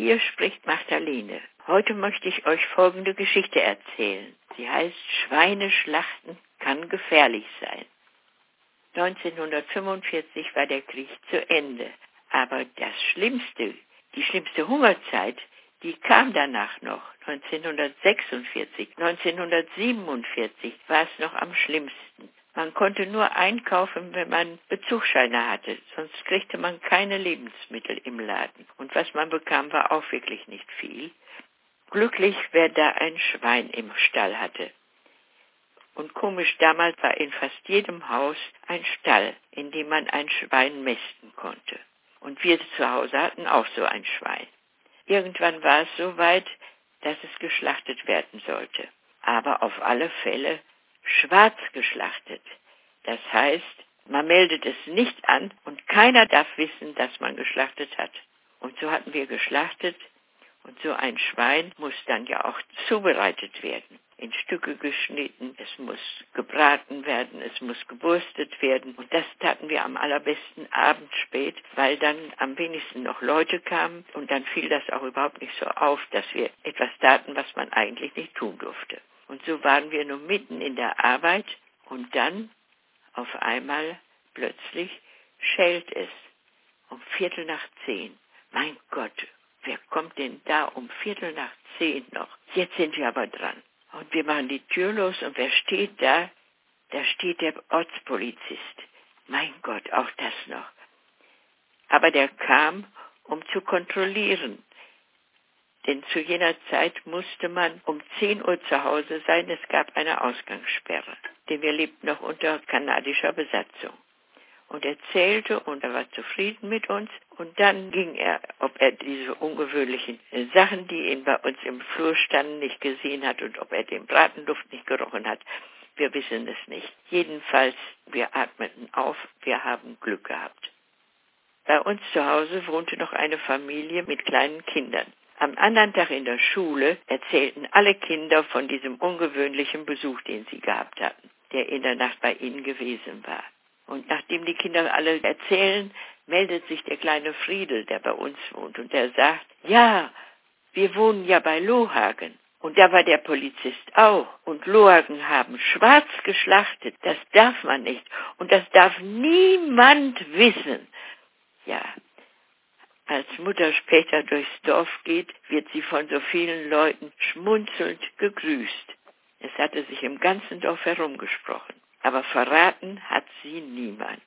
Hier spricht Magdalene. Heute möchte ich euch folgende Geschichte erzählen. Sie heißt Schweineschlachten kann gefährlich sein. 1945 war der Krieg zu Ende. Aber das Schlimmste, die schlimmste Hungerzeit, die kam danach noch. 1946, 1947 war es noch am schlimmsten. Man konnte nur einkaufen, wenn man Bezugsscheine hatte, sonst kriegte man keine Lebensmittel im Laden. Und was man bekam, war auch wirklich nicht viel. Glücklich, wer da ein Schwein im Stall hatte. Und komisch, damals war in fast jedem Haus ein Stall, in dem man ein Schwein mästen konnte. Und wir zu Hause hatten auch so ein Schwein. Irgendwann war es so weit, dass es geschlachtet werden sollte. Aber auf alle Fälle schwarz geschlachtet. Das heißt, man meldet es nicht an und keiner darf wissen, dass man geschlachtet hat. Und so hatten wir geschlachtet und so ein Schwein muss dann ja auch zubereitet werden. In Stücke geschnitten, es muss gebraten werden, es muss gewurstet werden. Und das taten wir am allerbesten abends spät, weil dann am wenigsten noch Leute kamen und dann fiel das auch überhaupt nicht so auf, dass wir etwas taten, was man eigentlich nicht tun durfte. Und so waren wir nur mitten in der Arbeit und dann auf einmal plötzlich schellt es um Viertel nach zehn. Mein Gott, wer kommt denn da um Viertel nach zehn noch? Jetzt sind wir aber dran. Und wir machen die Tür los und wer steht da? Da steht der Ortspolizist. Mein Gott, auch das noch. Aber der kam, um zu kontrollieren, denn zu jener Zeit musste man um 10 Uhr zu Hause sein. Es gab eine Ausgangssperre, denn wir lebten noch unter kanadischer Besatzung. Und er zählte und er war zufrieden mit uns. Und dann ging er, ob er diese ungewöhnlichen Sachen, die ihn bei uns im Flur standen, nicht gesehen hat und ob er den Bratenduft nicht gerochen hat. Wir wissen es nicht. Jedenfalls, wir atmeten auf, wir haben Glück gehabt. Bei uns zu Hause wohnte noch eine Familie mit kleinen Kindern. Am anderen Tag in der Schule erzählten alle Kinder von diesem ungewöhnlichen Besuch, den sie gehabt hatten, der in der Nacht bei ihnen gewesen war. Und nachdem die Kinder alle erzählen, meldet sich der kleine Friedel, der bei uns wohnt, und der sagt, ja, wir wohnen ja bei Lohagen. Und da war der Polizist auch. Und Lohagen haben schwarz geschlachtet. Das darf man nicht. Und das darf niemand wissen. Ja, als Mutter später durchs Dorf geht, wird sie von so vielen Leuten schmunzelnd gegrüßt. Ganzen Dorf herumgesprochen, aber verraten hat sie niemand.